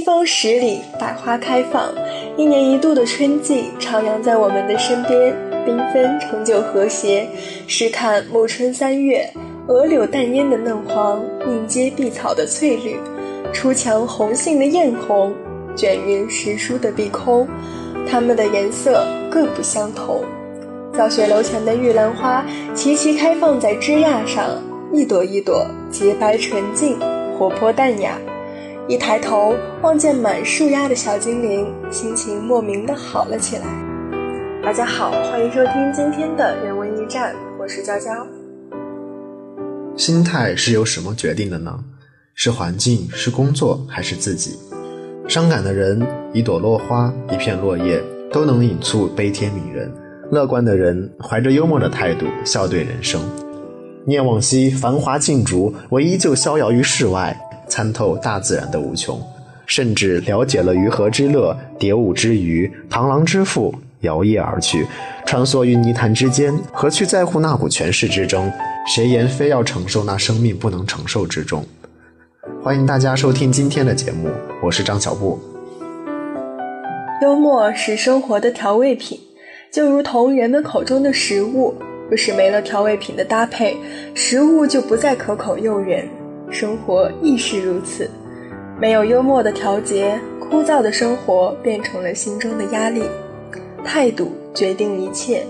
风十里，百花开放，一年一度的春季徜徉在我们的身边，缤纷成就和谐。试看暮春三月，鹅柳淡烟的嫩黄，映阶碧草的翠绿，出墙红杏的艳红，卷云石书的碧空，它们的颜色各不相同。教学楼前的玉兰花齐齐开放在枝桠上，一朵一朵洁白纯净，活泼淡雅。一抬头望见满树丫的小精灵，心情莫名的好了起来。大家好，欢迎收听今天的人文驿站，我是娇娇。心态是由什么决定的呢？是环境，是工作，还是自己？伤感的人，一朵落花，一片落叶，都能引出悲天悯人。乐观的人怀着幽默的态度笑对人生。念往昔繁华尽逐，我依旧逍遥于世外，参透大自然的无穷，甚至了解了鱼和之乐、蝶舞之娱、螳螂之腹，摇曳而去，穿梭于泥潭之间，何去在乎那股权势之争？谁言非要承受那生命不能承受之重？欢迎大家收听今天的节目，我是张小布。幽默是生活的调味品。就如同人们口中的食物，若是没了调味品的搭配，食物就不再可口诱人。生活亦是如此，没有幽默的调节，枯燥的生活变成了心中的压力。态度决定一切，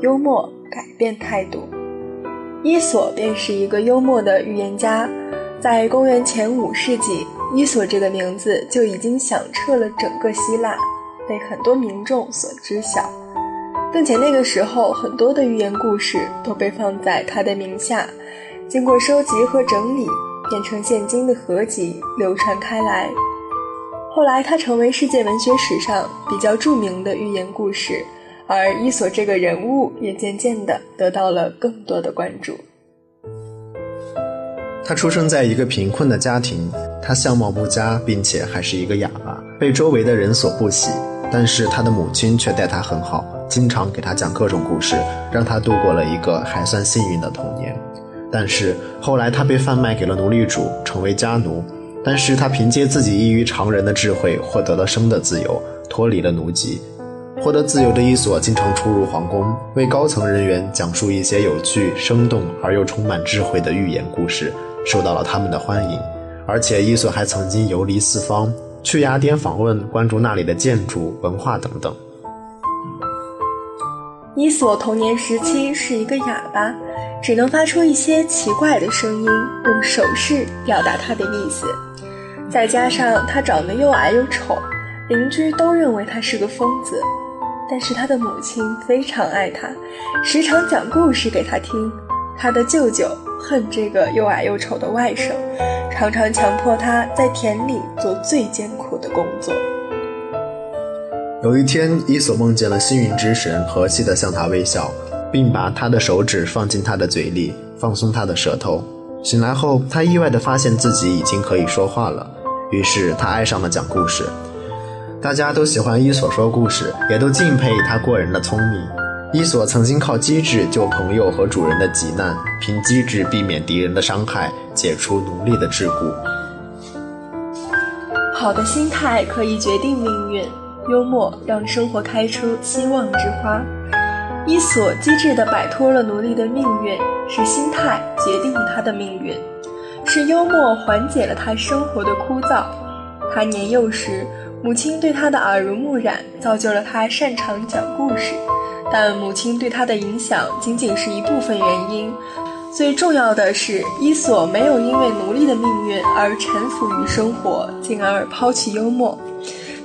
幽默改变态度。伊索便是一个幽默的预言家，在公元前五世纪，伊索这个名字就已经响彻了整个希腊，被很多民众所知晓。并且那个时候，很多的寓言故事都被放在他的名下，经过收集和整理，变成现今的合集，流传开来。后来，他成为世界文学史上比较著名的寓言故事，而伊索这个人物也渐渐的得到了更多的关注。他出生在一个贫困的家庭，他相貌不佳，并且还是一个哑巴，被周围的人所不喜。但是他的母亲却待他很好。经常给他讲各种故事，让他度过了一个还算幸运的童年。但是后来他被贩卖给了奴隶主，成为家奴。但是他凭借自己异于常人的智慧，获得了生的自由，脱离了奴籍。获得自由的伊索经常出入皇宫，为高层人员讲述一些有趣、生动而又充满智慧的寓言故事，受到了他们的欢迎。而且伊索还曾经游离四方，去雅典访问，关注那里的建筑、文化等等。伊索童年时期是一个哑巴，只能发出一些奇怪的声音，用手势表达他的意思。再加上他长得又矮又丑，邻居都认为他是个疯子。但是他的母亲非常爱他，时常讲故事给他听。他的舅舅恨这个又矮又丑的外甥，常常强迫他在田里做最艰苦的工作。有一天，伊索梦见了幸运之神和气地向他微笑，并把他的手指放进他的嘴里，放松他的舌头。醒来后，他意外地发现自己已经可以说话了。于是他爱上了讲故事。大家都喜欢伊索说故事，也都敬佩他过人的聪明。伊索曾经靠机智救朋友和主人的急难，凭机智避免敌人的伤害，解除奴隶的桎梏。好的心态可以决定命运。幽默让生活开出希望之花。伊索机智地摆脱了奴隶的命运，是心态决定了他的命运，是幽默缓解了他生活的枯燥。他年幼时，母亲对他的耳濡目染，造就了他擅长讲故事。但母亲对他的影响仅仅是一部分原因，最重要的是，伊索没有因为奴隶的命运而臣服于生活，进而抛弃幽默。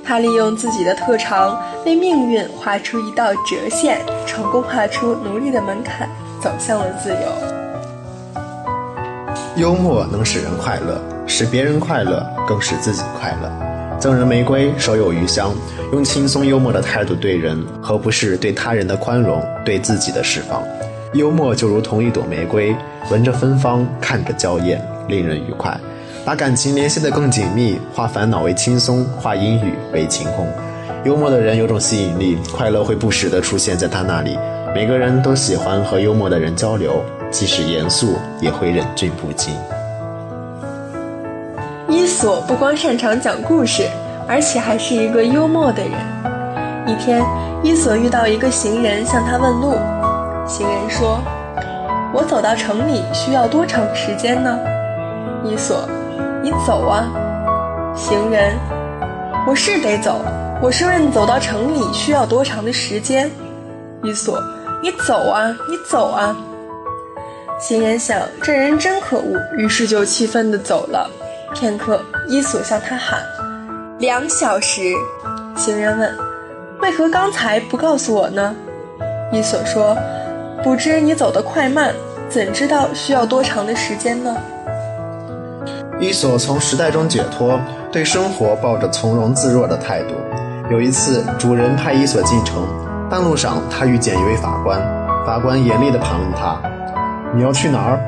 他利用自己的特长，为命运画出一道折线，成功画出奴隶的门槛，走向了自由。幽默能使人快乐，使别人快乐，更使自己快乐。赠人玫瑰，手有余香。用轻松幽默的态度对人，何不是对他人的宽容，对自己的释放？幽默就如同一朵玫瑰，闻着芬芳，看着娇艳，令人愉快。把感情联系得更紧密，化烦恼为轻松，化阴雨为晴空。幽默的人有种吸引力，快乐会不时地出现在他那里。每个人都喜欢和幽默的人交流，即使严肃也会忍俊不禁。伊索不光擅长讲故事，而且还是一个幽默的人。一天，伊索遇到一个行人，向他问路。行人说：“我走到城里需要多长时间呢？”伊索：“你走啊。”行人：“我是得走，我是问走到城里需要多长的时间。”伊索：“你走啊，你走啊。”行人想这人真可恶，于是就气愤地走了。片刻，伊索向他喊：“两小时。”行人问：“为何刚才不告诉我呢？”伊索说：“不知你走得快慢，怎知道需要多长的时间呢？”伊索从时代中解脱，对生活抱着从容自若的态度。有一次，主人派伊索进城，半路上他遇见一位法官，法官严厉地盘问他：“你要去哪儿？”“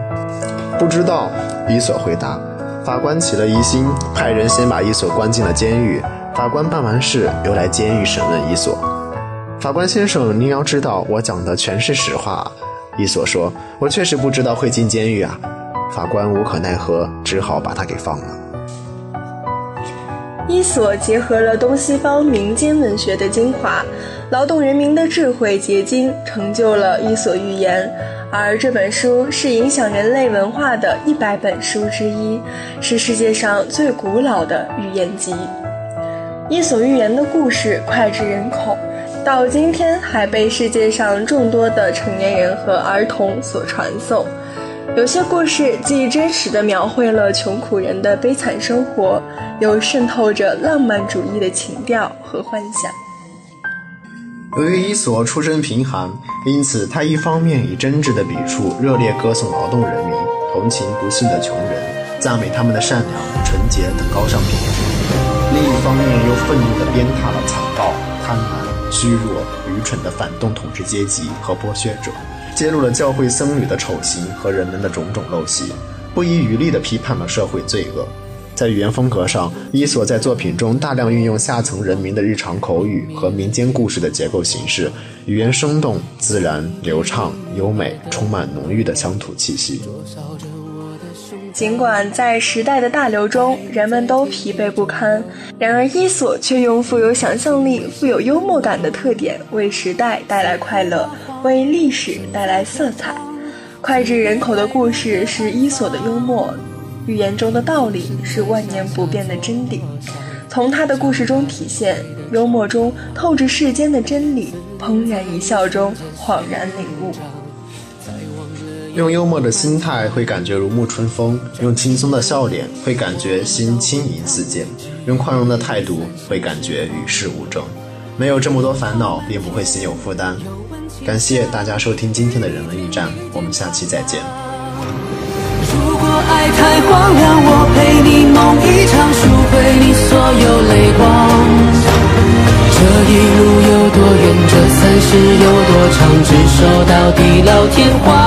不知道。”伊索回答。法官起了疑心，派人先把伊索关进了监狱。法官办完事，又来监狱审问伊索。法官先生，您要知道，我讲的全是实话。伊索说：“我确实不知道会进监狱啊。”法官无可奈何，只好把他给放了。伊索结合了东西方民间文学的精华，劳动人民的智慧结晶，成就了《伊索寓言》。而这本书是影响人类文化的一百本书之一，是世界上最古老的寓言集。《伊索寓言》的故事脍炙人口，到今天还被世界上众多的成年人和儿童所传颂。有些故事既真实地描绘了穷苦人的悲惨生活，又渗透着浪漫主义的情调和幻想。由于伊索出身贫寒，因此他一方面以真挚的笔触热烈歌颂劳动人民，同情不幸的穷人，赞美他们的善良、纯洁等高尚品质；另一方面又愤怒地鞭挞了残暴、贪婪、虚弱、愚蠢的反动统治阶级和剥削者，揭露了教会僧侣的丑行和人们的种种陋习，不遗余力地批判了社会罪恶。在语言风格上，伊索在作品中大量运用下层人民的日常口语和民间故事的结构形式，语言生动、自然、流畅、优美，充满浓郁的乡土气息。尽管在时代的大流中，人们都疲惫不堪，然而伊索却用富有想象力、富有幽默感的特点，为时代带来快乐，为历史带来色彩。脍炙人口的故事是伊索的幽默。语言中的道理是万年不变的真理，从他的故事中体现，幽默中透着世间的真理，怦然一笑中恍然领悟。用幽默的心态会感觉如沐春风，用轻松的笑脸会感觉心轻盈似箭，用宽容的态度会感觉与世无争。没有这么多烦恼，便不会心有负担。感谢大家收听今天的人文驿站，我们下期再见。如果爱太荒凉，我陪你梦一场，赎回你所有泪光。这一路有多远，这三世有多长，执手到地老天荒。